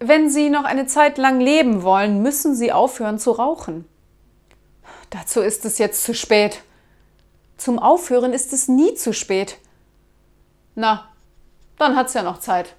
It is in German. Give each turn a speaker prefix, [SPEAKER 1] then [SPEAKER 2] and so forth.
[SPEAKER 1] wenn Sie noch eine Zeit lang leben wollen, müssen Sie aufhören zu rauchen. Dazu ist es jetzt zu spät. Zum Aufhören ist es nie zu spät. Na, dann hat's ja noch Zeit.